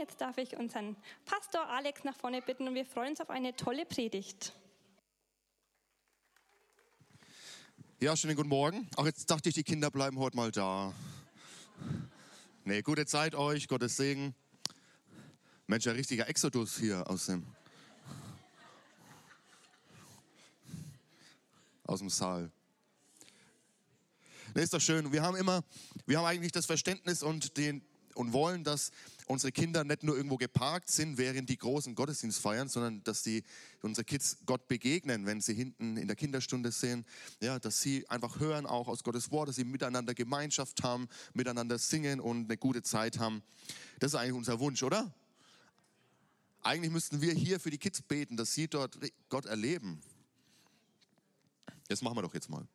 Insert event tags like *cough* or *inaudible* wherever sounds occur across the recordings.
Jetzt darf ich unseren Pastor Alex nach vorne bitten und wir freuen uns auf eine tolle Predigt. Ja, schönen guten Morgen. Auch jetzt dachte ich, die Kinder bleiben heute mal da. Nee, gute Zeit euch, Gottes Segen. Mensch, ein richtiger Exodus hier aus dem, aus dem Saal. Nee, ist doch schön. Wir haben immer, wir haben eigentlich das Verständnis und den, und wollen, dass unsere Kinder nicht nur irgendwo geparkt sind, während die großen Gottesdienst feiern, sondern dass die unsere Kids Gott begegnen, wenn sie hinten in der Kinderstunde sehen, ja, dass sie einfach hören auch aus Gottes Wort, dass sie miteinander Gemeinschaft haben, miteinander singen und eine gute Zeit haben. Das ist eigentlich unser Wunsch, oder? Eigentlich müssten wir hier für die Kids beten, dass sie dort Gott erleben. Das machen wir doch jetzt mal.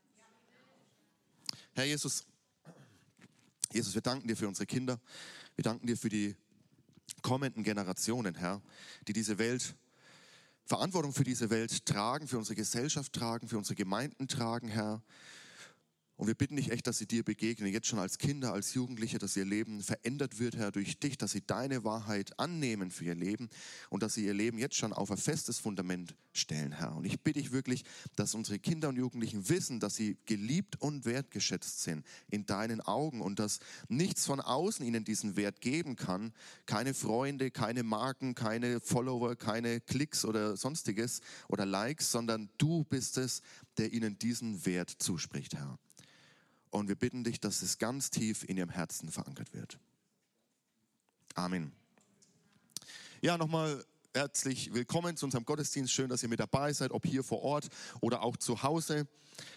Herr Jesus, Jesus, wir danken dir für unsere Kinder. Wir danken dir für die kommenden Generationen, Herr, die diese Welt, Verantwortung für diese Welt tragen, für unsere Gesellschaft tragen, für unsere Gemeinden tragen, Herr. Und wir bitten dich echt, dass sie dir begegnen, jetzt schon als Kinder, als Jugendliche, dass ihr Leben verändert wird, Herr, durch dich, dass sie deine Wahrheit annehmen für ihr Leben und dass sie ihr Leben jetzt schon auf ein festes Fundament stellen, Herr. Und ich bitte dich wirklich, dass unsere Kinder und Jugendlichen wissen, dass sie geliebt und wertgeschätzt sind in deinen Augen und dass nichts von außen ihnen diesen Wert geben kann. Keine Freunde, keine Marken, keine Follower, keine Klicks oder sonstiges oder Likes, sondern du bist es, der ihnen diesen Wert zuspricht, Herr. Und wir bitten dich, dass es ganz tief in ihrem Herzen verankert wird. Amen. Ja, nochmal herzlich willkommen zu unserem Gottesdienst. Schön, dass ihr mit dabei seid, ob hier vor Ort oder auch zu Hause.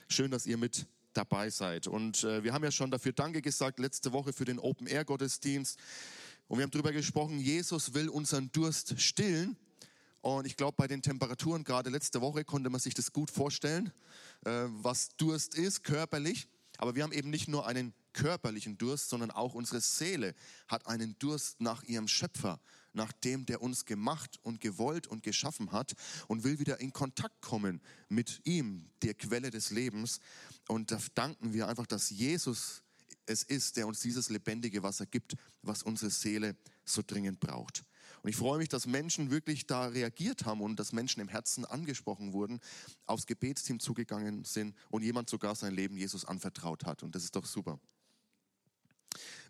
Schön, dass ihr mit dabei seid. Und äh, wir haben ja schon dafür Danke gesagt letzte Woche für den Open Air Gottesdienst. Und wir haben darüber gesprochen, Jesus will unseren Durst stillen. Und ich glaube, bei den Temperaturen gerade letzte Woche konnte man sich das gut vorstellen, äh, was Durst ist, körperlich. Aber wir haben eben nicht nur einen körperlichen Durst, sondern auch unsere Seele hat einen Durst nach ihrem Schöpfer, nach dem, der uns gemacht und gewollt und geschaffen hat und will wieder in Kontakt kommen mit ihm, der Quelle des Lebens. Und da danken wir einfach, dass Jesus es ist, der uns dieses lebendige Wasser gibt, was unsere Seele so dringend braucht. Und ich freue mich, dass Menschen wirklich da reagiert haben und dass Menschen im Herzen angesprochen wurden, aufs Gebetsteam zugegangen sind und jemand sogar sein Leben Jesus anvertraut hat. Und das ist doch super.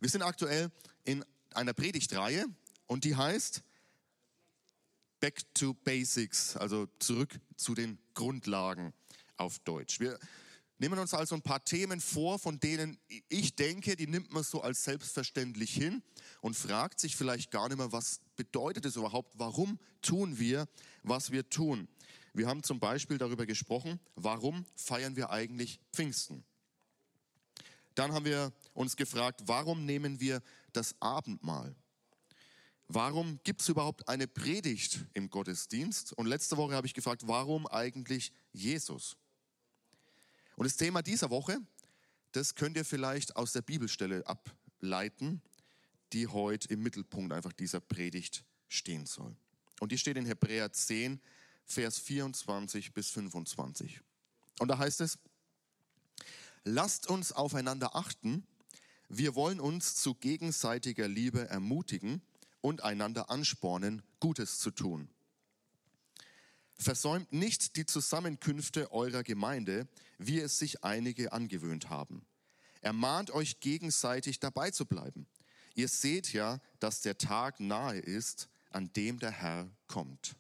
Wir sind aktuell in einer Predigtreihe und die heißt Back to Basics, also zurück zu den Grundlagen auf Deutsch. Wir nehmen uns also ein paar Themen vor, von denen ich denke, die nimmt man so als selbstverständlich hin und fragt sich vielleicht gar nicht mehr, was bedeutet es überhaupt, warum tun wir, was wir tun. Wir haben zum Beispiel darüber gesprochen, warum feiern wir eigentlich Pfingsten. Dann haben wir uns gefragt, warum nehmen wir das Abendmahl? Warum gibt es überhaupt eine Predigt im Gottesdienst? Und letzte Woche habe ich gefragt, warum eigentlich Jesus? Und das Thema dieser Woche, das könnt ihr vielleicht aus der Bibelstelle ableiten, die heute im Mittelpunkt einfach dieser Predigt stehen soll. Und die steht in Hebräer 10, Vers 24 bis 25. Und da heißt es, lasst uns aufeinander achten, wir wollen uns zu gegenseitiger Liebe ermutigen und einander anspornen, Gutes zu tun. Versäumt nicht die Zusammenkünfte eurer Gemeinde, wie es sich einige angewöhnt haben. Ermahnt euch gegenseitig dabei zu bleiben. Ihr seht ja, dass der Tag nahe ist, an dem der Herr kommt.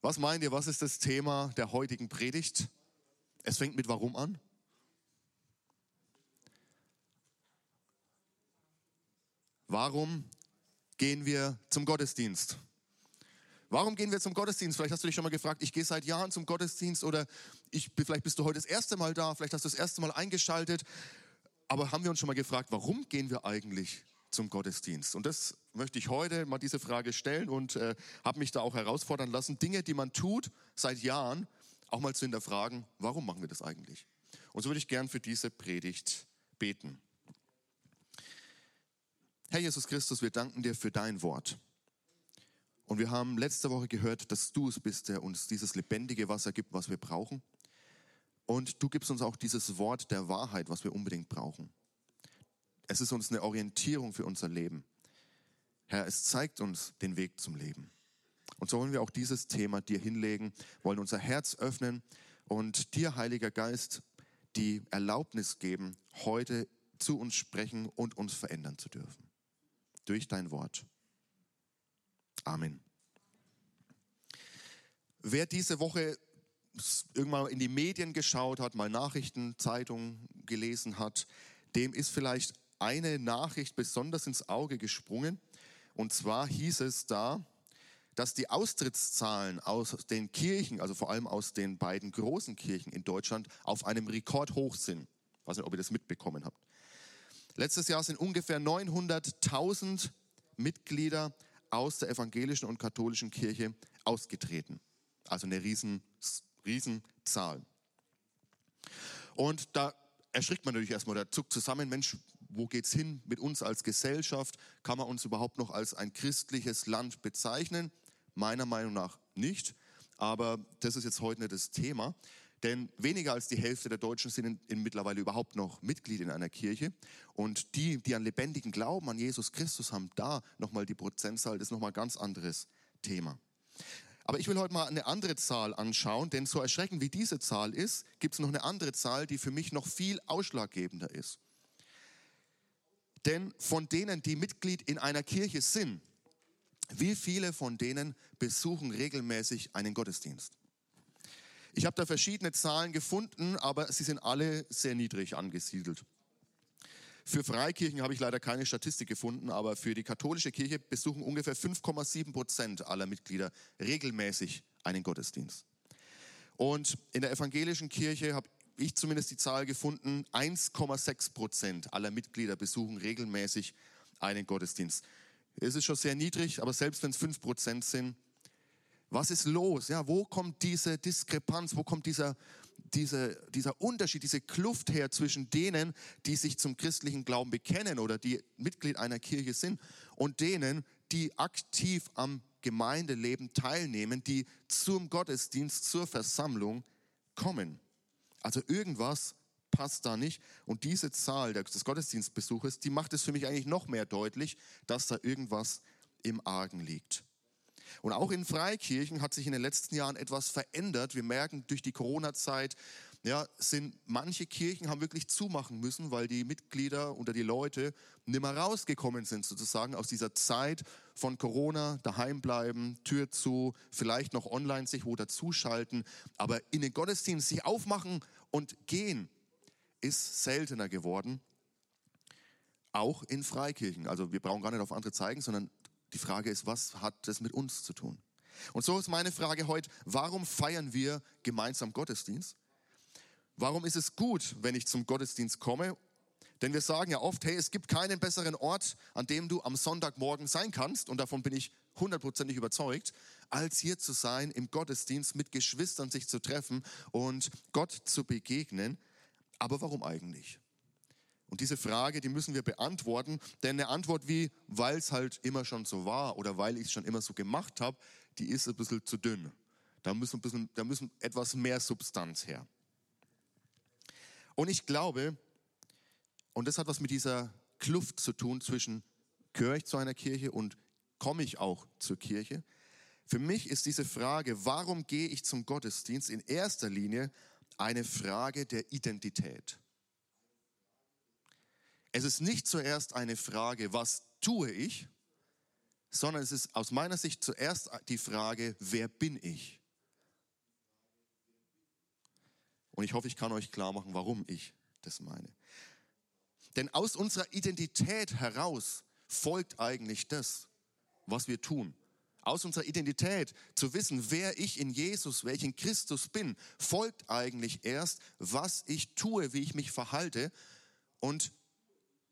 Was meint ihr, was ist das Thema der heutigen Predigt? Es fängt mit warum an? Warum gehen wir zum Gottesdienst? Warum gehen wir zum Gottesdienst? Vielleicht hast du dich schon mal gefragt, ich gehe seit Jahren zum Gottesdienst oder ich, vielleicht bist du heute das erste Mal da, vielleicht hast du das erste Mal eingeschaltet. Aber haben wir uns schon mal gefragt, warum gehen wir eigentlich zum Gottesdienst? Und das möchte ich heute mal diese Frage stellen und äh, habe mich da auch herausfordern lassen, Dinge, die man tut seit Jahren, auch mal zu hinterfragen, warum machen wir das eigentlich? Und so würde ich gern für diese Predigt beten. Herr Jesus Christus, wir danken dir für dein Wort. Und wir haben letzte Woche gehört, dass du es bist, der uns dieses lebendige Wasser gibt, was wir brauchen. Und du gibst uns auch dieses Wort der Wahrheit, was wir unbedingt brauchen. Es ist uns eine Orientierung für unser Leben. Herr, es zeigt uns den Weg zum Leben. Und so wollen wir auch dieses Thema dir hinlegen, wollen unser Herz öffnen und dir, Heiliger Geist, die Erlaubnis geben, heute zu uns sprechen und uns verändern zu dürfen. Durch dein Wort. Amen. Wer diese Woche irgendwann in die Medien geschaut hat, mal Nachrichten, Zeitungen gelesen hat, dem ist vielleicht eine Nachricht besonders ins Auge gesprungen. Und zwar hieß es da, dass die Austrittszahlen aus den Kirchen, also vor allem aus den beiden großen Kirchen in Deutschland, auf einem Rekord hoch sind. Ich weiß nicht, ob ihr das mitbekommen habt. Letztes Jahr sind ungefähr 900.000 Mitglieder aus der evangelischen und katholischen Kirche ausgetreten. Also eine riesen, riesen Zahl. Und da erschrickt man natürlich erstmal, da zuckt zusammen, Mensch, wo geht's hin mit uns als Gesellschaft? Kann man uns überhaupt noch als ein christliches Land bezeichnen? Meiner Meinung nach nicht. Aber das ist jetzt heute nicht das Thema. Denn weniger als die Hälfte der Deutschen sind in, in mittlerweile überhaupt noch Mitglied in einer Kirche. Und die, die an lebendigen Glauben an Jesus Christus haben, da nochmal die Prozentzahl, das ist nochmal ein ganz anderes Thema. Aber ich will heute mal eine andere Zahl anschauen, denn so erschreckend wie diese Zahl ist, gibt es noch eine andere Zahl, die für mich noch viel ausschlaggebender ist. Denn von denen, die Mitglied in einer Kirche sind, wie viele von denen besuchen regelmäßig einen Gottesdienst? Ich habe da verschiedene Zahlen gefunden, aber sie sind alle sehr niedrig angesiedelt. Für Freikirchen habe ich leider keine Statistik gefunden, aber für die katholische Kirche besuchen ungefähr 5,7 Prozent aller Mitglieder regelmäßig einen Gottesdienst. Und in der evangelischen Kirche habe ich zumindest die Zahl gefunden, 1,6 Prozent aller Mitglieder besuchen regelmäßig einen Gottesdienst. Es ist schon sehr niedrig, aber selbst wenn es 5 Prozent sind, was ist los? Ja, wo kommt diese Diskrepanz, wo kommt dieser, diese, dieser Unterschied, diese Kluft her zwischen denen, die sich zum christlichen Glauben bekennen oder die Mitglied einer Kirche sind und denen, die aktiv am Gemeindeleben teilnehmen, die zum Gottesdienst, zur Versammlung kommen? Also irgendwas passt da nicht. Und diese Zahl des Gottesdienstbesuches, die macht es für mich eigentlich noch mehr deutlich, dass da irgendwas im Argen liegt. Und auch in Freikirchen hat sich in den letzten Jahren etwas verändert. Wir merken durch die Corona-Zeit, ja, sind manche Kirchen haben wirklich zumachen müssen, weil die Mitglieder oder die Leute nicht mehr rausgekommen sind sozusagen aus dieser Zeit von Corona, daheim bleiben, Tür zu, vielleicht noch online sich wo dazuschalten, aber in den Gottesdienst sich aufmachen und gehen ist seltener geworden. Auch in Freikirchen. Also wir brauchen gar nicht auf andere zeigen, sondern die Frage ist, was hat das mit uns zu tun? Und so ist meine Frage heute, warum feiern wir gemeinsam Gottesdienst? Warum ist es gut, wenn ich zum Gottesdienst komme? Denn wir sagen ja oft, hey, es gibt keinen besseren Ort, an dem du am Sonntagmorgen sein kannst, und davon bin ich hundertprozentig überzeugt, als hier zu sein, im Gottesdienst mit Geschwistern sich zu treffen und Gott zu begegnen. Aber warum eigentlich? Und diese Frage, die müssen wir beantworten, denn eine Antwort wie, weil es halt immer schon so war oder weil ich es schon immer so gemacht habe, die ist ein bisschen zu dünn. Da müssen, ein bisschen, da müssen etwas mehr Substanz her. Und ich glaube, und das hat was mit dieser Kluft zu tun zwischen, gehöre ich zu einer Kirche und komme ich auch zur Kirche? Für mich ist diese Frage, warum gehe ich zum Gottesdienst, in erster Linie eine Frage der Identität. Es ist nicht zuerst eine Frage, was tue ich, sondern es ist aus meiner Sicht zuerst die Frage, wer bin ich? Und ich hoffe, ich kann euch klar machen, warum ich das meine. Denn aus unserer Identität heraus folgt eigentlich das, was wir tun aus unserer Identität, zu wissen, wer ich in Jesus, in Christus bin, folgt eigentlich erst, was ich tue, wie ich mich verhalte. Und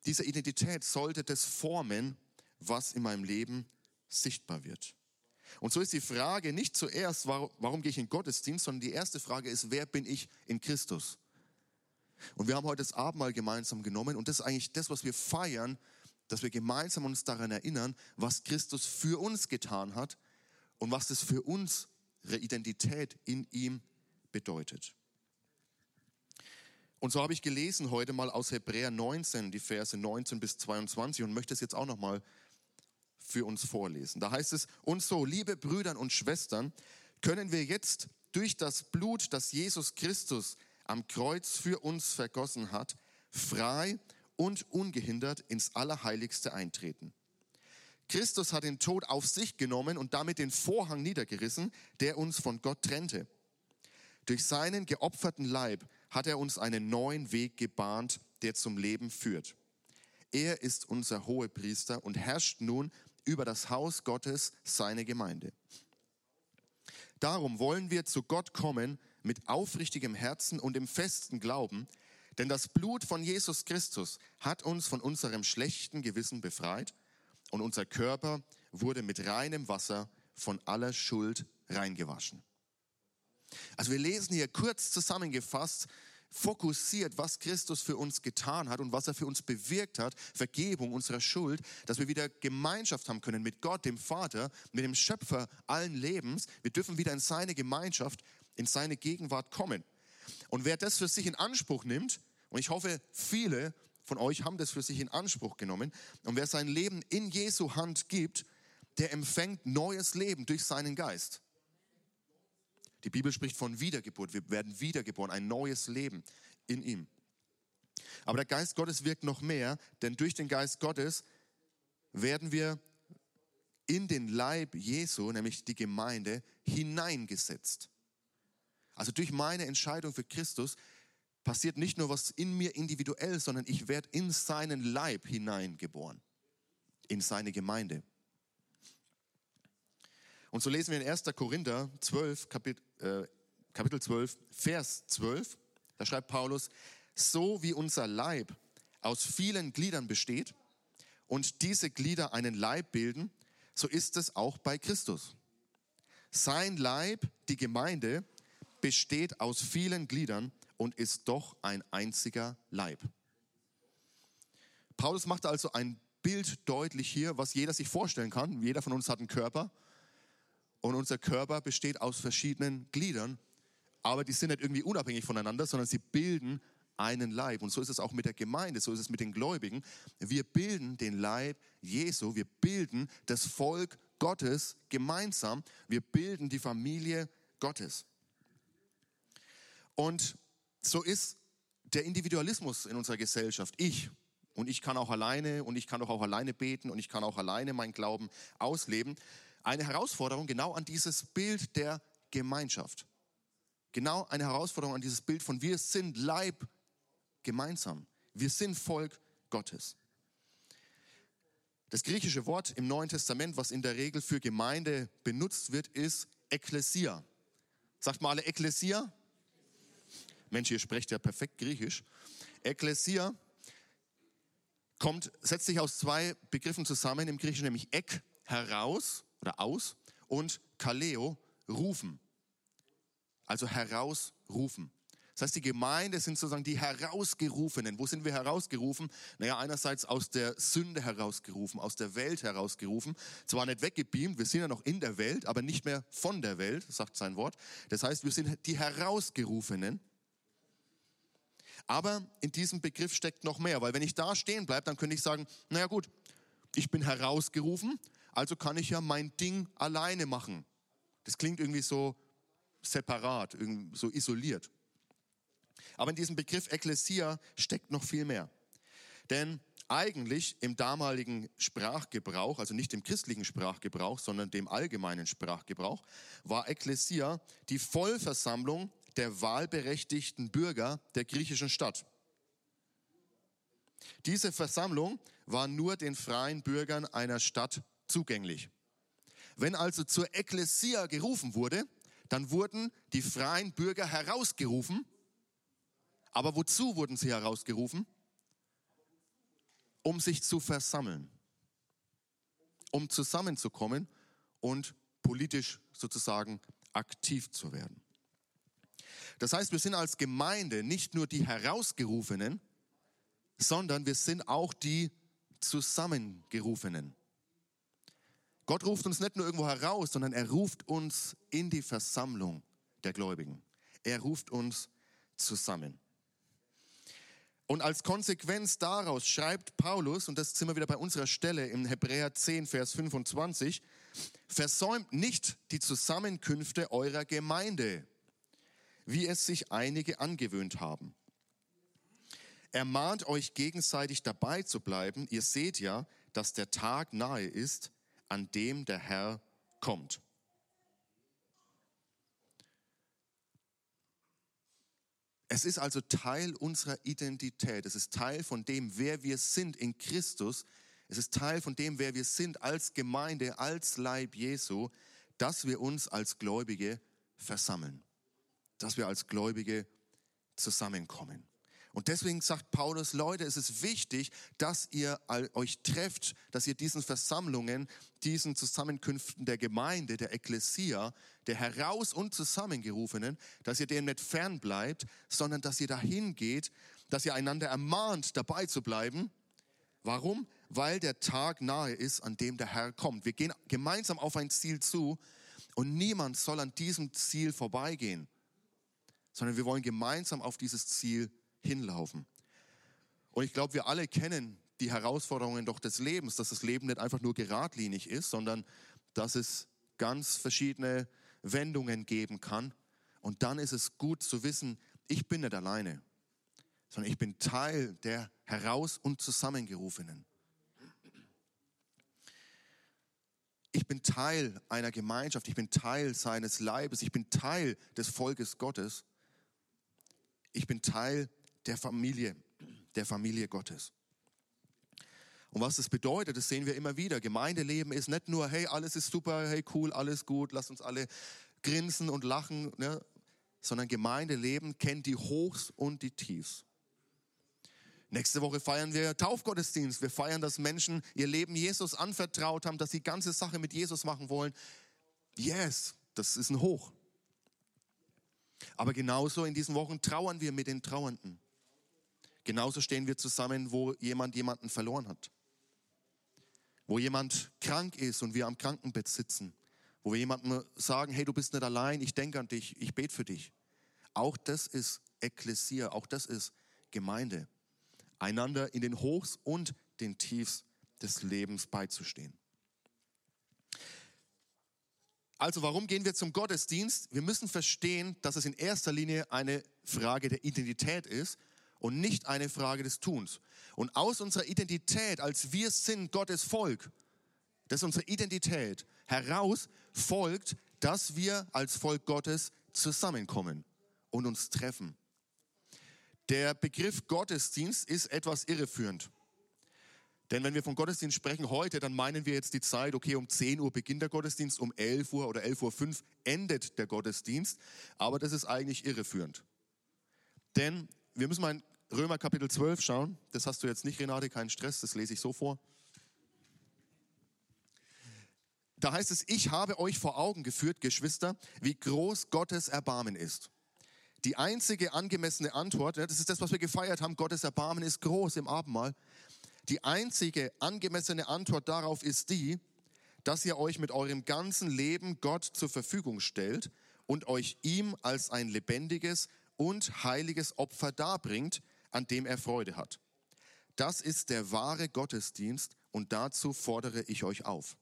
diese Identität sollte das formen, was in meinem Leben sichtbar wird. Und so ist die Frage nicht zuerst, warum, gehe ich in Gottesdienst, sondern die erste Frage ist, wer bin ich in Christus? Und wir haben heute das Abendmahl gemeinsam genommen und das ist eigentlich das, was wir feiern, dass wir gemeinsam uns daran erinnern, was Christus für uns getan hat und was das für unsere Identität in ihm bedeutet. Und so habe ich gelesen heute mal aus Hebräer 19, die Verse 19 bis 22 und möchte es jetzt auch noch mal für uns vorlesen. Da heißt es, und so, liebe Brüder und Schwestern, können wir jetzt durch das Blut, das Jesus Christus am Kreuz für uns vergossen hat, frei und ungehindert ins Allerheiligste eintreten. Christus hat den Tod auf sich genommen und damit den Vorhang niedergerissen, der uns von Gott trennte. Durch seinen geopferten Leib hat er uns einen neuen Weg gebahnt, der zum Leben führt. Er ist unser Hohepriester und herrscht nun über das Haus Gottes, seine Gemeinde. Darum wollen wir zu Gott kommen mit aufrichtigem Herzen und im festen Glauben, denn das Blut von Jesus Christus hat uns von unserem schlechten Gewissen befreit und unser Körper wurde mit reinem Wasser von aller Schuld reingewaschen. Also wir lesen hier kurz zusammengefasst, fokussiert, was Christus für uns getan hat und was er für uns bewirkt hat, Vergebung unserer Schuld, dass wir wieder Gemeinschaft haben können mit Gott, dem Vater, mit dem Schöpfer allen Lebens. Wir dürfen wieder in seine Gemeinschaft, in seine Gegenwart kommen. Und wer das für sich in Anspruch nimmt, und ich hoffe, viele von euch haben das für sich in Anspruch genommen, und wer sein Leben in Jesu Hand gibt, der empfängt neues Leben durch seinen Geist. Die Bibel spricht von Wiedergeburt. Wir werden wiedergeboren, ein neues Leben in ihm. Aber der Geist Gottes wirkt noch mehr, denn durch den Geist Gottes werden wir in den Leib Jesu, nämlich die Gemeinde, hineingesetzt. Also durch meine Entscheidung für Christus passiert nicht nur was in mir individuell, sondern ich werde in seinen Leib hineingeboren, in seine Gemeinde. Und so lesen wir in 1. Korinther 12, Kapitel, äh, Kapitel 12, Vers 12. Da schreibt Paulus, so wie unser Leib aus vielen Gliedern besteht und diese Glieder einen Leib bilden, so ist es auch bei Christus. Sein Leib, die Gemeinde, besteht aus vielen Gliedern und ist doch ein einziger Leib. Paulus macht also ein Bild deutlich hier, was jeder sich vorstellen kann. Jeder von uns hat einen Körper und unser Körper besteht aus verschiedenen Gliedern, aber die sind nicht irgendwie unabhängig voneinander, sondern sie bilden einen Leib. Und so ist es auch mit der Gemeinde, so ist es mit den Gläubigen. Wir bilden den Leib Jesu, wir bilden das Volk Gottes gemeinsam, wir bilden die Familie Gottes. Und so ist der Individualismus in unserer Gesellschaft. Ich und ich kann auch alleine und ich kann doch auch alleine beten und ich kann auch alleine meinen Glauben ausleben eine Herausforderung genau an dieses Bild der Gemeinschaft. Genau eine Herausforderung an dieses Bild von wir sind Leib gemeinsam. Wir sind Volk Gottes. Das griechische Wort im Neuen Testament, was in der Regel für Gemeinde benutzt wird, ist Ekklesia. Sagt mal alle Ekklesia? Mensch, ihr sprecht ja perfekt Griechisch. Ekklesia kommt, setzt sich aus zwei Begriffen zusammen im Griechischen, nämlich Ek, heraus oder aus und Kaleo, rufen. Also herausrufen. Das heißt, die Gemeinde sind sozusagen die Herausgerufenen. Wo sind wir herausgerufen? Naja, einerseits aus der Sünde herausgerufen, aus der Welt herausgerufen. Zwar nicht weggebeamt, wir sind ja noch in der Welt, aber nicht mehr von der Welt, sagt sein Wort. Das heißt, wir sind die Herausgerufenen. Aber in diesem Begriff steckt noch mehr, weil wenn ich da stehen bleibe, dann könnte ich sagen, naja gut, ich bin herausgerufen, also kann ich ja mein Ding alleine machen. Das klingt irgendwie so separat, so isoliert. Aber in diesem Begriff Ekklesia steckt noch viel mehr. Denn eigentlich im damaligen Sprachgebrauch, also nicht im christlichen Sprachgebrauch, sondern dem allgemeinen Sprachgebrauch, war Ekklesia die Vollversammlung der wahlberechtigten Bürger der griechischen Stadt. Diese Versammlung war nur den freien Bürgern einer Stadt zugänglich. Wenn also zur Ekklesia gerufen wurde, dann wurden die freien Bürger herausgerufen. Aber wozu wurden sie herausgerufen? Um sich zu versammeln, um zusammenzukommen und politisch sozusagen aktiv zu werden. Das heißt, wir sind als Gemeinde nicht nur die Herausgerufenen, sondern wir sind auch die Zusammengerufenen. Gott ruft uns nicht nur irgendwo heraus, sondern er ruft uns in die Versammlung der Gläubigen. Er ruft uns zusammen. Und als Konsequenz daraus schreibt Paulus, und das sind wir wieder bei unserer Stelle im Hebräer 10, Vers 25, versäumt nicht die Zusammenkünfte eurer Gemeinde, wie es sich einige angewöhnt haben. Ermahnt euch gegenseitig dabei zu bleiben. Ihr seht ja, dass der Tag nahe ist, an dem der Herr kommt. Es ist also Teil unserer Identität. Es ist Teil von dem, wer wir sind in Christus. Es ist Teil von dem, wer wir sind als Gemeinde, als Leib Jesu, dass wir uns als Gläubige versammeln. Dass wir als Gläubige zusammenkommen. Und deswegen sagt Paulus, Leute, es ist wichtig, dass ihr euch trefft, dass ihr diesen Versammlungen, diesen Zusammenkünften der Gemeinde, der Ekklesia, der heraus und zusammengerufenen, dass ihr dem nicht fern bleibt, sondern dass ihr dahin geht, dass ihr einander ermahnt, dabei zu bleiben. Warum? Weil der Tag nahe ist, an dem der Herr kommt. Wir gehen gemeinsam auf ein Ziel zu und niemand soll an diesem Ziel vorbeigehen, sondern wir wollen gemeinsam auf dieses Ziel hinlaufen. Und ich glaube, wir alle kennen die Herausforderungen doch des Lebens, dass das Leben nicht einfach nur geradlinig ist, sondern dass es ganz verschiedene Wendungen geben kann. Und dann ist es gut zu wissen, ich bin nicht alleine, sondern ich bin Teil der heraus und zusammengerufenen. Ich bin Teil einer Gemeinschaft, ich bin Teil seines Leibes, ich bin Teil des Volkes Gottes. Ich bin Teil der Familie, der Familie Gottes. Und was das bedeutet, das sehen wir immer wieder. Gemeindeleben ist nicht nur, hey, alles ist super, hey, cool, alles gut, lass uns alle grinsen und lachen, ne? sondern Gemeindeleben kennt die Hochs und die Tiefs. Nächste Woche feiern wir Taufgottesdienst. Wir feiern, dass Menschen ihr Leben Jesus anvertraut haben, dass sie ganze Sache mit Jesus machen wollen. Yes, das ist ein Hoch. Aber genauso in diesen Wochen trauern wir mit den Trauernden. Genauso stehen wir zusammen, wo jemand jemanden verloren hat. Wo jemand krank ist und wir am Krankenbett sitzen. Wo wir jemandem sagen, hey, du bist nicht allein, ich denke an dich, ich bete für dich. Auch das ist Ekklesia, auch das ist Gemeinde. Einander in den Hochs und den Tiefs des Lebens beizustehen. Also warum gehen wir zum Gottesdienst? Wir müssen verstehen, dass es in erster Linie eine Frage der Identität ist und nicht eine Frage des Tuns. Und aus unserer Identität, als wir sind Gottes Volk, das ist unsere Identität, heraus folgt, dass wir als Volk Gottes zusammenkommen und uns treffen. Der Begriff Gottesdienst ist etwas irreführend. Denn wenn wir von Gottesdienst sprechen heute, dann meinen wir jetzt die Zeit, okay, um 10 Uhr beginnt der Gottesdienst, um 11 Uhr oder 11.05 Uhr endet der Gottesdienst. Aber das ist eigentlich irreführend. Denn wir müssen mal Römer Kapitel 12 schauen. Das hast du jetzt nicht, Renate, keinen Stress, das lese ich so vor. Da heißt es, ich habe euch vor Augen geführt, Geschwister, wie groß Gottes Erbarmen ist. Die einzige angemessene Antwort, das ist das, was wir gefeiert haben, Gottes Erbarmen ist groß im Abendmahl. Die einzige angemessene Antwort darauf ist die, dass ihr euch mit eurem ganzen Leben Gott zur Verfügung stellt und euch ihm als ein lebendiges und heiliges Opfer darbringt, an dem er Freude hat. Das ist der wahre Gottesdienst und dazu fordere ich euch auf.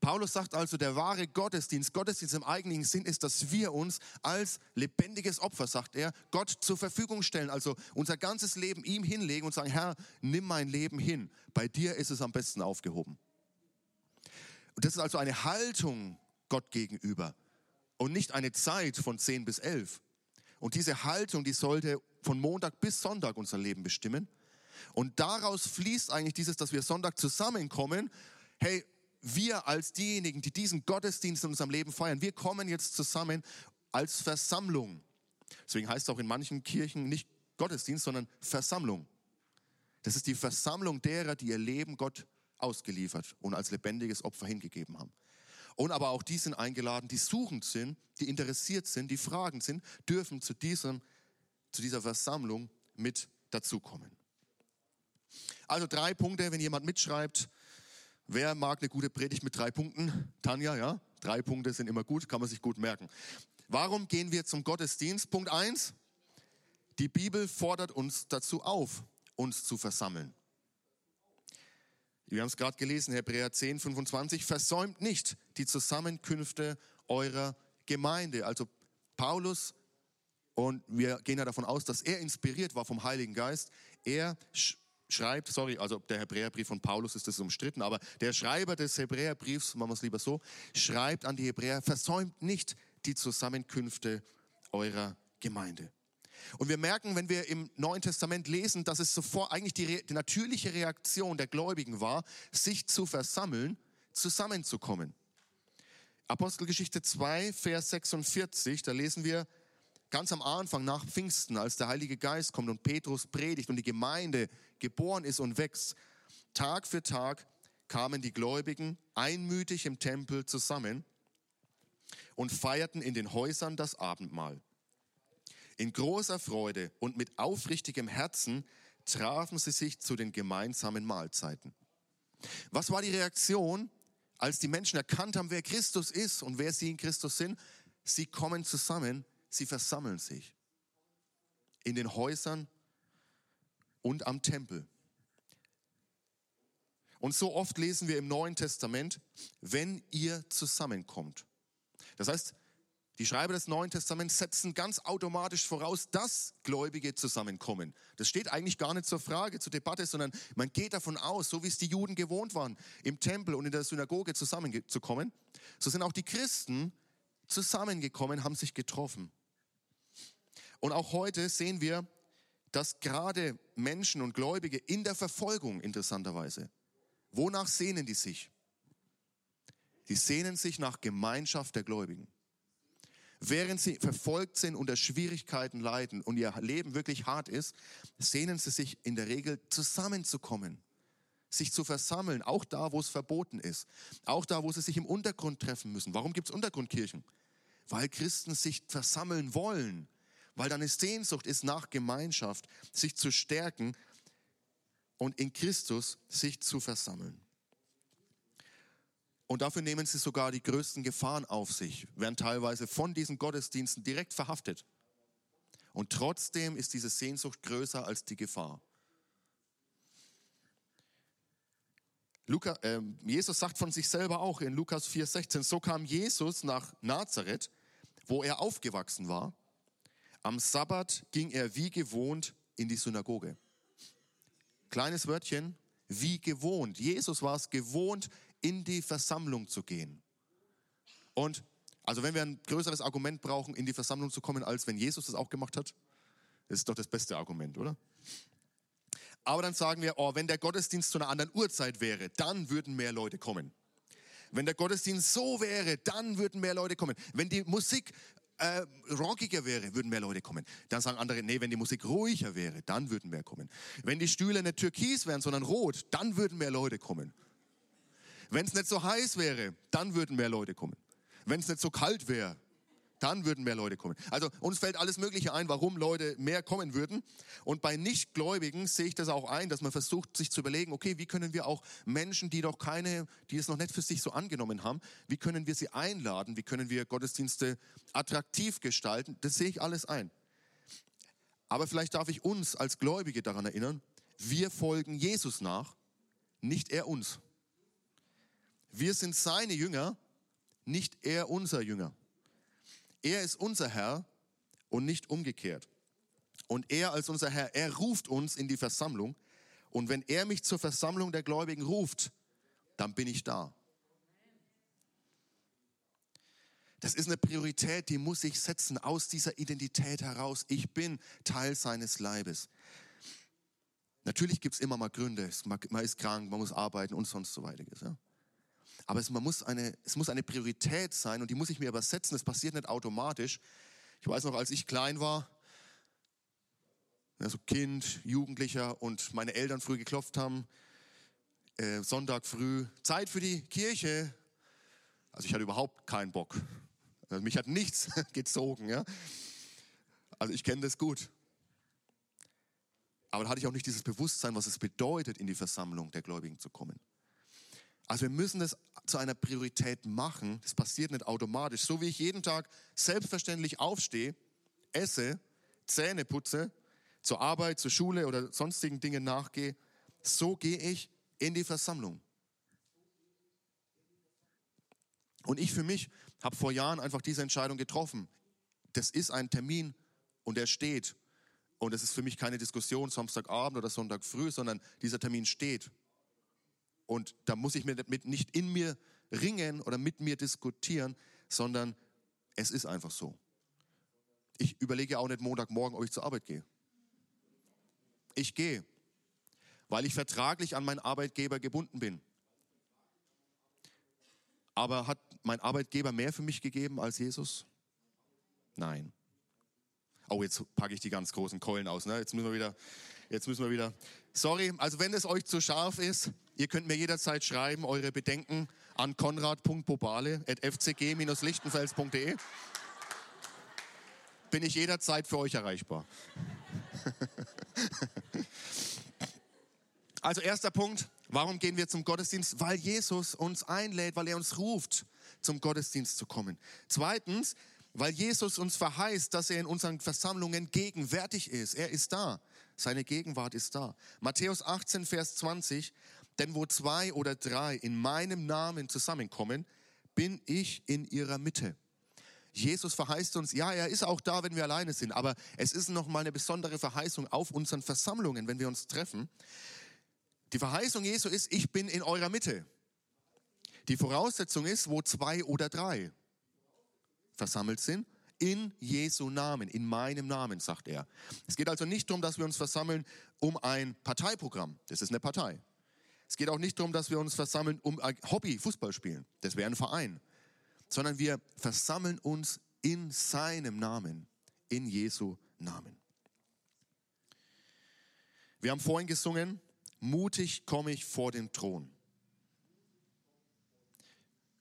Paulus sagt also, der wahre Gottesdienst, Gottesdienst im eigentlichen Sinn ist, dass wir uns als lebendiges Opfer, sagt er, Gott zur Verfügung stellen, also unser ganzes Leben ihm hinlegen und sagen, Herr, nimm mein Leben hin. Bei dir ist es am besten aufgehoben. Und das ist also eine Haltung Gott gegenüber und nicht eine Zeit von 10 bis 11. Und diese Haltung, die sollte von Montag bis Sonntag unser Leben bestimmen. Und daraus fließt eigentlich dieses, dass wir Sonntag zusammenkommen. Hey, wir als diejenigen, die diesen Gottesdienst in unserem Leben feiern, wir kommen jetzt zusammen als Versammlung. Deswegen heißt es auch in manchen Kirchen nicht Gottesdienst, sondern Versammlung. Das ist die Versammlung derer, die ihr Leben Gott ausgeliefert und als lebendiges Opfer hingegeben haben. Und aber auch die sind eingeladen, die suchend sind, die interessiert sind, die fragend sind, dürfen zu, diesem, zu dieser Versammlung mit dazukommen. Also drei Punkte, wenn jemand mitschreibt. Wer mag eine gute Predigt mit drei Punkten? Tanja, ja? Drei Punkte sind immer gut, kann man sich gut merken. Warum gehen wir zum Gottesdienst? Punkt eins: Die Bibel fordert uns dazu auf, uns zu versammeln. Wir haben es gerade gelesen, Hebräer 10, 25. Versäumt nicht die Zusammenkünfte eurer Gemeinde. Also Paulus, und wir gehen ja davon aus, dass er inspiriert war vom Heiligen Geist. Er schreibt, sorry, also der Hebräerbrief von Paulus ist das umstritten, aber der Schreiber des Hebräerbriefs, machen wir es lieber so, schreibt an die Hebräer, versäumt nicht die Zusammenkünfte eurer Gemeinde. Und wir merken, wenn wir im Neuen Testament lesen, dass es sofort eigentlich die, die natürliche Reaktion der Gläubigen war, sich zu versammeln, zusammenzukommen. Apostelgeschichte 2, Vers 46, da lesen wir ganz am Anfang nach Pfingsten, als der Heilige Geist kommt und Petrus predigt und die Gemeinde geboren ist und wächst. Tag für Tag kamen die Gläubigen einmütig im Tempel zusammen und feierten in den Häusern das Abendmahl. In großer Freude und mit aufrichtigem Herzen trafen sie sich zu den gemeinsamen Mahlzeiten. Was war die Reaktion, als die Menschen erkannt haben, wer Christus ist und wer sie in Christus sind? Sie kommen zusammen, sie versammeln sich in den Häusern und am Tempel. Und so oft lesen wir im Neuen Testament, wenn ihr zusammenkommt. Das heißt, die Schreiber des Neuen Testaments setzen ganz automatisch voraus, dass Gläubige zusammenkommen. Das steht eigentlich gar nicht zur Frage, zur Debatte, sondern man geht davon aus, so wie es die Juden gewohnt waren, im Tempel und in der Synagoge zusammenzukommen, so sind auch die Christen zusammengekommen, haben sich getroffen. Und auch heute sehen wir, dass gerade Menschen und Gläubige in der Verfolgung, interessanterweise, wonach sehnen die sich? Die sehnen sich nach Gemeinschaft der Gläubigen. Während sie verfolgt sind, unter Schwierigkeiten leiden und ihr Leben wirklich hart ist, sehnen sie sich in der Regel zusammenzukommen, sich zu versammeln, auch da, wo es verboten ist, auch da, wo sie sich im Untergrund treffen müssen. Warum gibt es Untergrundkirchen? Weil Christen sich versammeln wollen, weil da eine Sehnsucht ist nach Gemeinschaft, sich zu stärken und in Christus sich zu versammeln. Und dafür nehmen sie sogar die größten Gefahren auf sich, werden teilweise von diesen Gottesdiensten direkt verhaftet. Und trotzdem ist diese Sehnsucht größer als die Gefahr. Luca, äh, Jesus sagt von sich selber auch in Lukas 4,16, so kam Jesus nach Nazareth, wo er aufgewachsen war. Am Sabbat ging er wie gewohnt in die Synagoge. Kleines Wörtchen, wie gewohnt. Jesus war es gewohnt, in die Versammlung zu gehen. Und also wenn wir ein größeres Argument brauchen, in die Versammlung zu kommen, als wenn Jesus das auch gemacht hat, ist doch das beste Argument, oder? Aber dann sagen wir, oh, wenn der Gottesdienst zu einer anderen Uhrzeit wäre, dann würden mehr Leute kommen. Wenn der Gottesdienst so wäre, dann würden mehr Leute kommen. Wenn die Musik äh, rockiger wäre, würden mehr Leute kommen. Dann sagen andere, nee, wenn die Musik ruhiger wäre, dann würden mehr kommen. Wenn die Stühle nicht türkis wären, sondern rot, dann würden mehr Leute kommen. Wenn es nicht so heiß wäre, dann würden mehr Leute kommen. Wenn es nicht so kalt wäre, dann würden mehr Leute kommen. Also uns fällt alles Mögliche ein, warum Leute mehr kommen würden. Und bei Nichtgläubigen sehe ich das auch ein, dass man versucht, sich zu überlegen, okay, wie können wir auch Menschen, die doch keine, die es noch nicht für sich so angenommen haben, wie können wir sie einladen, wie können wir Gottesdienste attraktiv gestalten. Das sehe ich alles ein. Aber vielleicht darf ich uns als Gläubige daran erinnern, wir folgen Jesus nach, nicht er uns. Wir sind seine Jünger, nicht er unser Jünger. Er ist unser Herr und nicht umgekehrt. Und er als unser Herr, er ruft uns in die Versammlung. Und wenn er mich zur Versammlung der Gläubigen ruft, dann bin ich da. Das ist eine Priorität, die muss ich setzen aus dieser Identität heraus. Ich bin Teil seines Leibes. Natürlich gibt es immer mal Gründe. Man ist krank, man muss arbeiten und sonst so weiter. Aber es, man muss eine, es muss eine Priorität sein und die muss ich mir übersetzen. Das passiert nicht automatisch. Ich weiß noch, als ich klein war, also Kind, Jugendlicher und meine Eltern früh geklopft haben, äh, Sonntag früh, Zeit für die Kirche. Also ich hatte überhaupt keinen Bock. Also mich hat nichts *laughs* gezogen. Ja? Also ich kenne das gut. Aber da hatte ich auch nicht dieses Bewusstsein, was es bedeutet, in die Versammlung der Gläubigen zu kommen. Also wir müssen das zu einer Priorität machen. Das passiert nicht automatisch. So wie ich jeden Tag selbstverständlich aufstehe, esse, Zähne putze zur Arbeit, zur Schule oder sonstigen Dingen nachgehe, so gehe ich in die Versammlung. Und ich für mich habe vor Jahren einfach diese Entscheidung getroffen. Das ist ein Termin und er steht. Und es ist für mich keine Diskussion Samstagabend oder Sonntag früh, sondern dieser Termin steht. Und da muss ich mir mit nicht in mir ringen oder mit mir diskutieren, sondern es ist einfach so. Ich überlege auch nicht Montagmorgen, ob ich zur Arbeit gehe. Ich gehe, weil ich vertraglich an meinen Arbeitgeber gebunden bin. Aber hat mein Arbeitgeber mehr für mich gegeben als Jesus? Nein. Oh, jetzt packe ich die ganz großen Keulen aus. Ne? Jetzt müssen wir wieder, jetzt müssen wir wieder. Sorry, also wenn es euch zu scharf ist, ihr könnt mir jederzeit schreiben, eure Bedenken an konrad.pobale.fcg-lichtenfels.de. Bin ich jederzeit für euch erreichbar. *laughs* also erster Punkt, warum gehen wir zum Gottesdienst? Weil Jesus uns einlädt, weil er uns ruft, zum Gottesdienst zu kommen. Zweitens, weil Jesus uns verheißt, dass er in unseren Versammlungen gegenwärtig ist. Er ist da. Seine Gegenwart ist da. Matthäus 18, Vers 20. Denn wo zwei oder drei in meinem Namen zusammenkommen, bin ich in ihrer Mitte. Jesus verheißt uns, ja, er ist auch da, wenn wir alleine sind, aber es ist noch mal eine besondere Verheißung auf unseren Versammlungen, wenn wir uns treffen. Die Verheißung Jesu ist, ich bin in eurer Mitte. Die Voraussetzung ist, wo zwei oder drei versammelt sind, in Jesu Namen, in meinem Namen, sagt er. Es geht also nicht darum, dass wir uns versammeln um ein Parteiprogramm. Das ist eine Partei. Es geht auch nicht darum, dass wir uns versammeln um ein Hobby, Fußball spielen. Das wäre ein Verein. Sondern wir versammeln uns in seinem Namen, in Jesu Namen. Wir haben vorhin gesungen, mutig komme ich vor den Thron.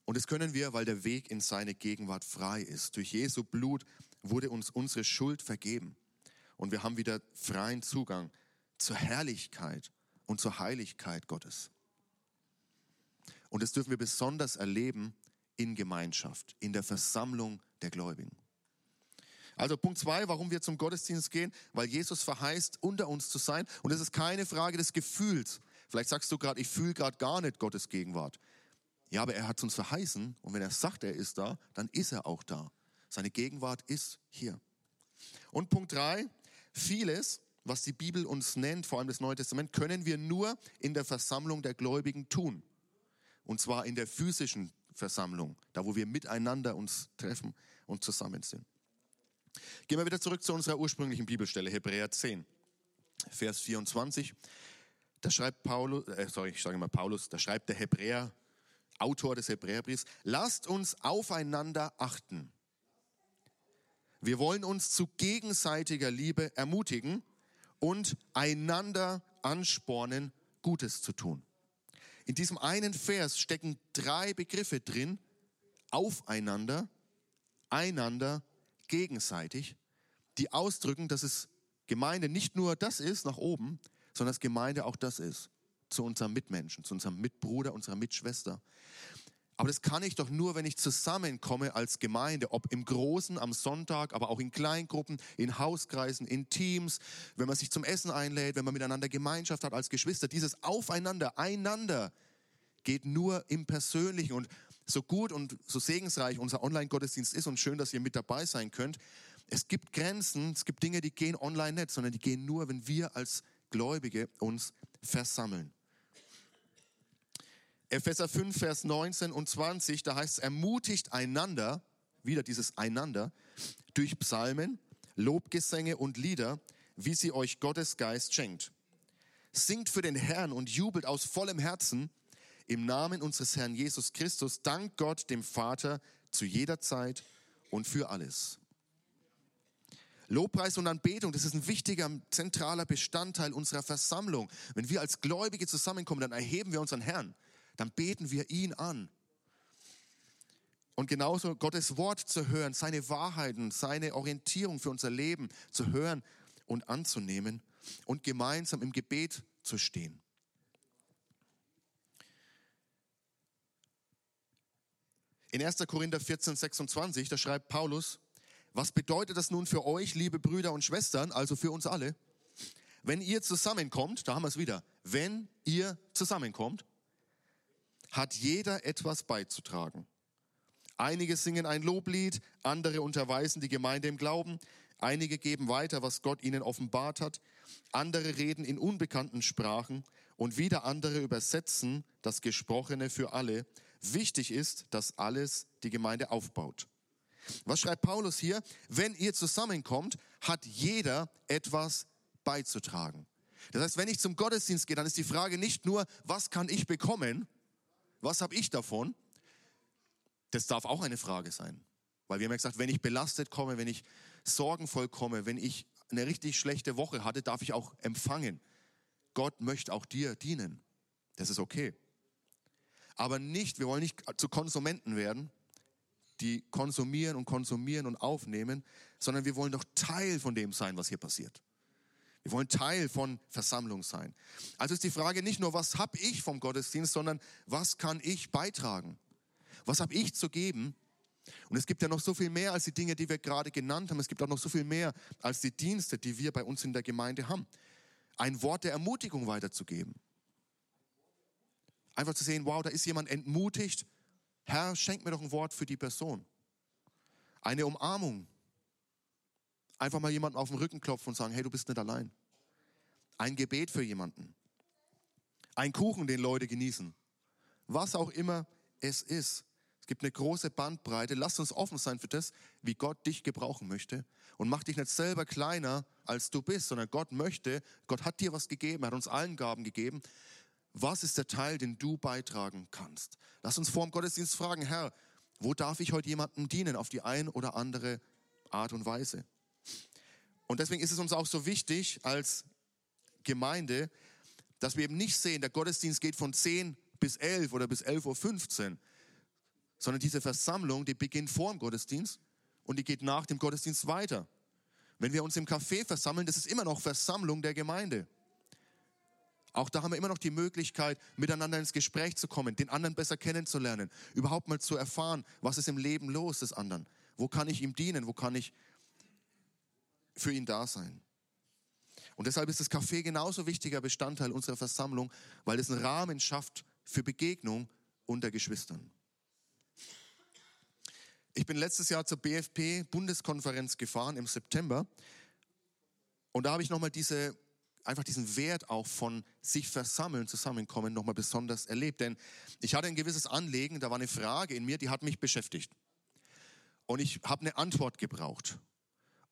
Und das können wir, weil der Weg in seine Gegenwart frei ist. Durch Jesu Blut wurde uns unsere Schuld vergeben. Und wir haben wieder freien Zugang zur Herrlichkeit und zur Heiligkeit Gottes. Und das dürfen wir besonders erleben in Gemeinschaft, in der Versammlung der Gläubigen. Also Punkt zwei, warum wir zum Gottesdienst gehen, weil Jesus verheißt, unter uns zu sein. Und es ist keine Frage des Gefühls. Vielleicht sagst du gerade, ich fühle gerade gar nicht Gottes Gegenwart. Ja, aber er hat uns verheißen und wenn er sagt, er ist da, dann ist er auch da. Seine Gegenwart ist hier. Und Punkt drei, vieles, was die Bibel uns nennt, vor allem das Neue Testament, können wir nur in der Versammlung der Gläubigen tun. Und zwar in der physischen Versammlung, da wo wir miteinander uns treffen und zusammen sind. Gehen wir wieder zurück zu unserer ursprünglichen Bibelstelle, Hebräer 10, Vers 24. Da schreibt Paulus, äh, sorry, ich sage mal Paulus, da schreibt der Hebräer Autor des Hebräerbriefs, lasst uns aufeinander achten. Wir wollen uns zu gegenseitiger Liebe ermutigen und einander anspornen, Gutes zu tun. In diesem einen Vers stecken drei Begriffe drin. Aufeinander, einander, gegenseitig, die ausdrücken, dass es Gemeinde nicht nur das ist nach oben, sondern dass Gemeinde auch das ist zu unserem Mitmenschen, zu unserem Mitbruder, unserer Mitschwester. Aber das kann ich doch nur, wenn ich zusammenkomme als Gemeinde, ob im Großen am Sonntag, aber auch in Kleingruppen, in Hauskreisen, in Teams, wenn man sich zum Essen einlädt, wenn man miteinander Gemeinschaft hat als Geschwister. Dieses Aufeinander, einander geht nur im Persönlichen. Und so gut und so segensreich unser Online-Gottesdienst ist und schön, dass ihr mit dabei sein könnt, es gibt Grenzen, es gibt Dinge, die gehen online nicht, sondern die gehen nur, wenn wir als Gläubige uns versammeln. Epheser 5, Vers 19 und 20, da heißt es, ermutigt einander, wieder dieses einander, durch Psalmen, Lobgesänge und Lieder, wie sie euch Gottes Geist schenkt. Singt für den Herrn und jubelt aus vollem Herzen im Namen unseres Herrn Jesus Christus. Dank Gott, dem Vater, zu jeder Zeit und für alles. Lobpreis und Anbetung, das ist ein wichtiger, zentraler Bestandteil unserer Versammlung. Wenn wir als Gläubige zusammenkommen, dann erheben wir unseren Herrn dann beten wir ihn an. Und genauso Gottes Wort zu hören, seine Wahrheiten, seine Orientierung für unser Leben zu hören und anzunehmen und gemeinsam im Gebet zu stehen. In 1. Korinther 14, 26, da schreibt Paulus, was bedeutet das nun für euch, liebe Brüder und Schwestern, also für uns alle? wenn ihr zusammenkommt, da haben wir es wieder, wenn ihr zusammenkommt, hat jeder etwas beizutragen. Einige singen ein Loblied, andere unterweisen die Gemeinde im Glauben, einige geben weiter, was Gott ihnen offenbart hat, andere reden in unbekannten Sprachen und wieder andere übersetzen das Gesprochene für alle. Wichtig ist, dass alles die Gemeinde aufbaut. Was schreibt Paulus hier? Wenn ihr zusammenkommt, hat jeder etwas beizutragen. Das heißt, wenn ich zum Gottesdienst gehe, dann ist die Frage nicht nur, was kann ich bekommen, was habe ich davon? Das darf auch eine Frage sein. Weil wir haben ja gesagt, wenn ich belastet komme, wenn ich sorgenvoll komme, wenn ich eine richtig schlechte Woche hatte, darf ich auch empfangen. Gott möchte auch dir dienen. Das ist okay. Aber nicht, wir wollen nicht zu Konsumenten werden, die konsumieren und konsumieren und aufnehmen, sondern wir wollen doch Teil von dem sein, was hier passiert. Wir wollen Teil von Versammlung sein. Also ist die Frage nicht nur, was habe ich vom Gottesdienst, sondern was kann ich beitragen? Was habe ich zu geben? Und es gibt ja noch so viel mehr als die Dinge, die wir gerade genannt haben. Es gibt auch noch so viel mehr als die Dienste, die wir bei uns in der Gemeinde haben. Ein Wort der Ermutigung weiterzugeben. Einfach zu sehen, wow, da ist jemand entmutigt. Herr, schenk mir doch ein Wort für die Person. Eine Umarmung. Einfach mal jemanden auf den Rücken klopfen und sagen, hey, du bist nicht allein. Ein Gebet für jemanden. Ein Kuchen, den Leute genießen. Was auch immer es ist. Es gibt eine große Bandbreite. Lass uns offen sein für das, wie Gott dich gebrauchen möchte. Und mach dich nicht selber kleiner, als du bist, sondern Gott möchte, Gott hat dir was gegeben, er hat uns allen Gaben gegeben. Was ist der Teil, den du beitragen kannst? Lass uns vor dem Gottesdienst fragen, Herr, wo darf ich heute jemandem dienen auf die ein oder andere Art und Weise? Und deswegen ist es uns auch so wichtig als Gemeinde, dass wir eben nicht sehen, der Gottesdienst geht von 10 bis 11 oder bis 11.15 Uhr, sondern diese Versammlung, die beginnt vor dem Gottesdienst und die geht nach dem Gottesdienst weiter. Wenn wir uns im Café versammeln, das ist immer noch Versammlung der Gemeinde. Auch da haben wir immer noch die Möglichkeit, miteinander ins Gespräch zu kommen, den anderen besser kennenzulernen, überhaupt mal zu erfahren, was ist im Leben los des anderen. Wo kann ich ihm dienen? Wo kann ich für ihn da sein? Und deshalb ist das Café genauso wichtiger Bestandteil unserer Versammlung, weil es einen Rahmen schafft für Begegnung unter Geschwistern. Ich bin letztes Jahr zur BFP Bundeskonferenz gefahren im September und da habe ich nochmal diese einfach diesen Wert auch von sich versammeln, zusammenkommen nochmal besonders erlebt. Denn ich hatte ein gewisses Anliegen, da war eine Frage in mir, die hat mich beschäftigt. Und ich habe eine Antwort gebraucht.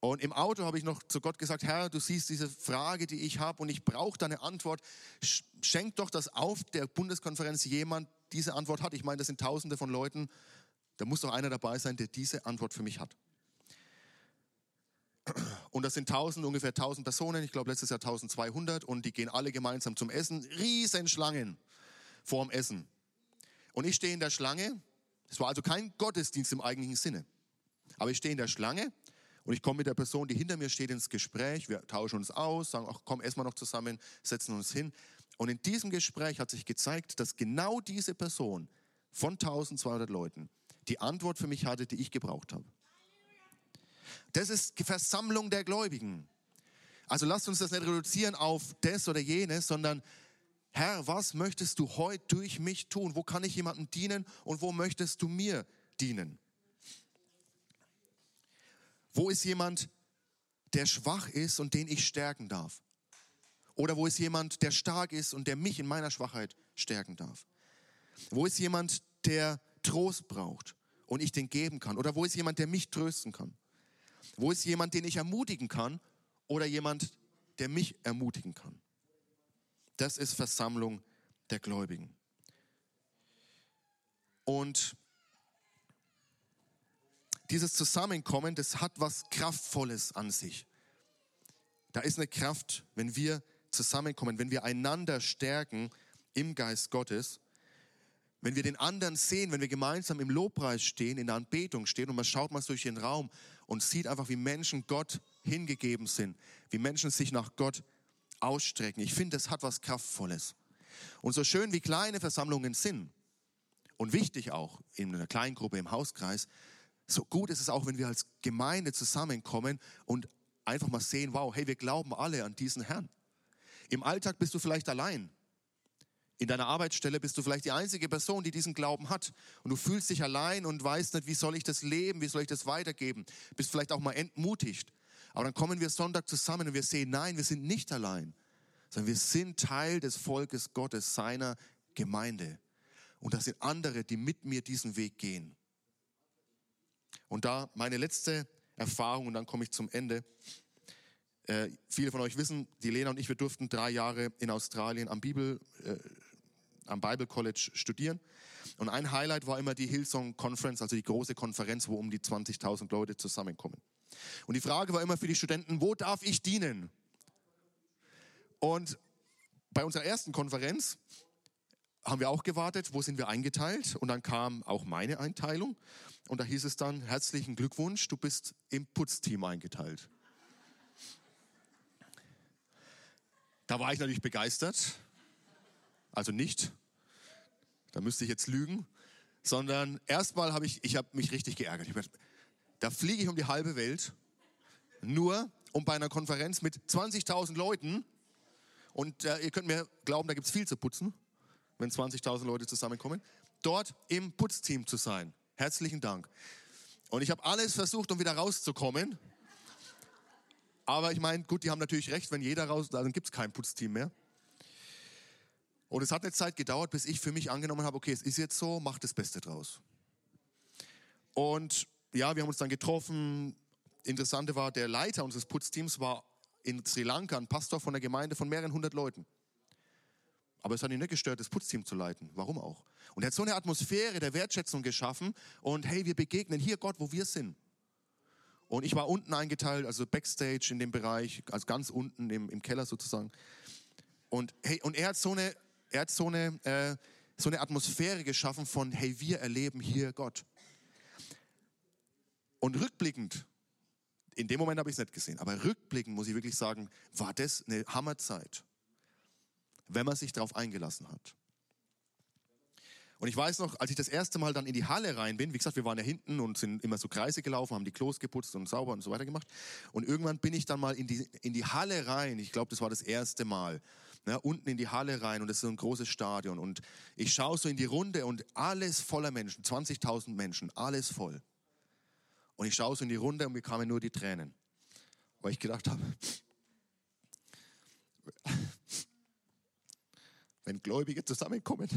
Und im Auto habe ich noch zu Gott gesagt, Herr, du siehst diese Frage, die ich habe und ich brauche deine Antwort. Schenk doch, dass auf der Bundeskonferenz jemand diese Antwort hat. Ich meine, das sind tausende von Leuten. Da muss doch einer dabei sein, der diese Antwort für mich hat. Und das sind 1000, ungefähr 1000 Personen, ich glaube letztes Jahr 1200 und die gehen alle gemeinsam zum Essen. Riesenschlangen vorm Essen. Und ich stehe in der Schlange. Es war also kein Gottesdienst im eigentlichen Sinne. Aber ich stehe in der Schlange und ich komme mit der Person, die hinter mir steht, ins Gespräch. Wir tauschen uns aus, sagen, ach komm, wir noch zusammen, setzen uns hin. Und in diesem Gespräch hat sich gezeigt, dass genau diese Person von 1200 Leuten die Antwort für mich hatte, die ich gebraucht habe. Das ist Versammlung der Gläubigen. Also lasst uns das nicht reduzieren auf das oder jenes, sondern Herr, was möchtest du heute durch mich tun? Wo kann ich jemandem dienen und wo möchtest du mir dienen? Wo ist jemand, der schwach ist und den ich stärken darf? Oder wo ist jemand, der stark ist und der mich in meiner Schwachheit stärken darf? Wo ist jemand, der Trost braucht und ich den geben kann? Oder wo ist jemand, der mich trösten kann? Wo ist jemand, den ich ermutigen kann oder jemand, der mich ermutigen kann? Das ist Versammlung der Gläubigen. Und dieses Zusammenkommen, das hat was Kraftvolles an sich. Da ist eine Kraft, wenn wir zusammenkommen, wenn wir einander stärken im Geist Gottes, wenn wir den anderen sehen, wenn wir gemeinsam im Lobpreis stehen, in der Anbetung stehen und man schaut mal durch den Raum und sieht einfach, wie Menschen Gott hingegeben sind, wie Menschen sich nach Gott ausstrecken. Ich finde, das hat was Kraftvolles. Und so schön wie kleine Versammlungen sind und wichtig auch in einer kleinen Gruppe im Hauskreis, so gut ist es auch, wenn wir als Gemeinde zusammenkommen und einfach mal sehen, wow, hey, wir glauben alle an diesen Herrn. Im Alltag bist du vielleicht allein. In deiner Arbeitsstelle bist du vielleicht die einzige Person, die diesen Glauben hat. Und du fühlst dich allein und weißt nicht, wie soll ich das leben, wie soll ich das weitergeben. Bist vielleicht auch mal entmutigt. Aber dann kommen wir Sonntag zusammen und wir sehen, nein, wir sind nicht allein, sondern wir sind Teil des Volkes Gottes, seiner Gemeinde. Und das sind andere, die mit mir diesen Weg gehen. Und da meine letzte Erfahrung, und dann komme ich zum Ende. Äh, viele von euch wissen, die Lena und ich, wir durften drei Jahre in Australien am Bibel, äh, am Bible College studieren. Und ein Highlight war immer die Hillsong Conference, also die große Konferenz, wo um die 20.000 Leute zusammenkommen. Und die Frage war immer für die Studenten, wo darf ich dienen? Und bei unserer ersten Konferenz haben wir auch gewartet, wo sind wir eingeteilt? Und dann kam auch meine Einteilung. Und da hieß es dann, herzlichen Glückwunsch, du bist im Putzteam eingeteilt. Da war ich natürlich begeistert. Also nicht, da müsste ich jetzt lügen, sondern erstmal habe ich, ich habe mich richtig geärgert. Gedacht, da fliege ich um die halbe Welt, nur um bei einer Konferenz mit 20.000 Leuten, und äh, ihr könnt mir glauben, da gibt es viel zu putzen, wenn 20.000 Leute zusammenkommen, dort im Putzteam zu sein. Herzlichen Dank. Und ich habe alles versucht, um wieder rauszukommen. Aber ich meine, gut, die haben natürlich recht, wenn jeder raus, dann gibt es kein Putzteam mehr. Und es hat eine Zeit gedauert, bis ich für mich angenommen habe, okay, es ist jetzt so, mach das Beste draus. Und ja, wir haben uns dann getroffen. Interessante war, der Leiter unseres Putzteams war in Sri Lanka ein Pastor von der Gemeinde von mehreren hundert Leuten. Aber es hat ihn nicht gestört, das Putzteam zu leiten. Warum auch? Und er hat so eine Atmosphäre der Wertschätzung geschaffen. Und hey, wir begegnen hier Gott, wo wir sind. Und ich war unten eingeteilt, also Backstage in dem Bereich, also ganz unten im, im Keller sozusagen. Und hey, und er hat so eine er hat so eine, äh, so eine Atmosphäre geschaffen von, hey, wir erleben hier Gott. Und rückblickend, in dem Moment habe ich es nicht gesehen, aber rückblickend muss ich wirklich sagen, war das eine Hammerzeit, wenn man sich darauf eingelassen hat. Und ich weiß noch, als ich das erste Mal dann in die Halle rein bin, wie gesagt, wir waren ja hinten und sind immer so Kreise gelaufen, haben die Klos geputzt und sauber und so weiter gemacht. Und irgendwann bin ich dann mal in die, in die Halle rein. Ich glaube, das war das erste Mal ne, unten in die Halle rein und das ist so ein großes Stadion. Und ich schaue so in die Runde und alles voller Menschen, 20.000 Menschen, alles voll. Und ich schaue so in die Runde und mir kamen nur die Tränen, weil ich gedacht habe, wenn Gläubige zusammenkommen,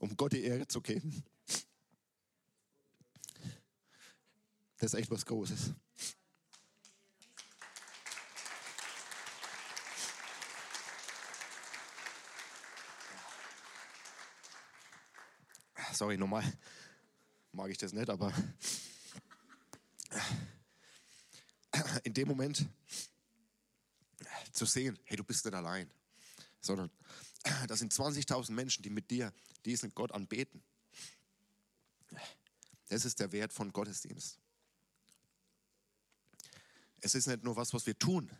um Gott die Ehre zu geben, das ist echt was Großes. sorry, normal mag ich das nicht, aber in dem Moment zu sehen, hey, du bist nicht allein, sondern das sind 20.000 Menschen, die mit dir diesen Gott anbeten. Das ist der Wert von Gottesdienst. Es ist nicht nur was, was wir tun,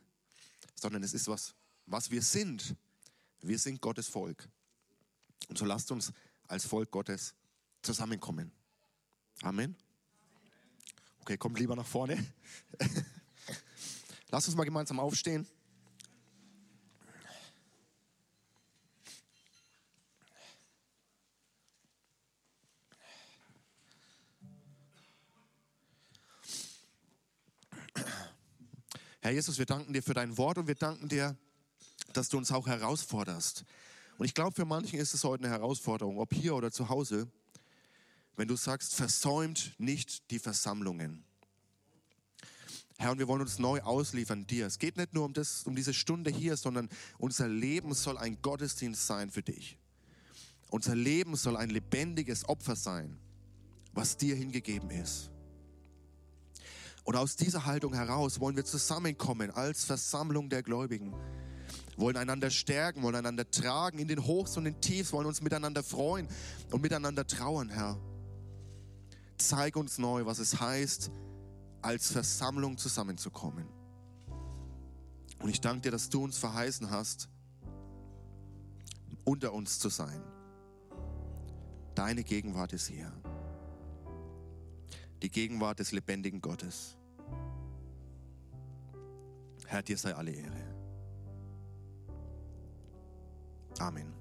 sondern es ist was, was wir sind. Wir sind Gottes Volk. Und so lasst uns als Volk Gottes zusammenkommen. Amen. Okay, kommt lieber nach vorne. *laughs* Lass uns mal gemeinsam aufstehen. Herr Jesus, wir danken dir für dein Wort und wir danken dir, dass du uns auch herausforderst. Und ich glaube, für manchen ist es heute eine Herausforderung, ob hier oder zu Hause, wenn du sagst, versäumt nicht die Versammlungen. Herr, und wir wollen uns neu ausliefern dir. Es geht nicht nur um, das, um diese Stunde hier, sondern unser Leben soll ein Gottesdienst sein für dich. Unser Leben soll ein lebendiges Opfer sein, was dir hingegeben ist. Und aus dieser Haltung heraus wollen wir zusammenkommen als Versammlung der Gläubigen, wollen einander stärken, wollen einander tragen in den Hochs und den Tiefs, wollen uns miteinander freuen und miteinander trauern, Herr. Zeig uns neu, was es heißt, als Versammlung zusammenzukommen. Und ich danke dir, dass du uns verheißen hast, unter uns zu sein. Deine Gegenwart ist hier. Die Gegenwart des lebendigen Gottes. Herr, dir sei alle Ehre. Amen.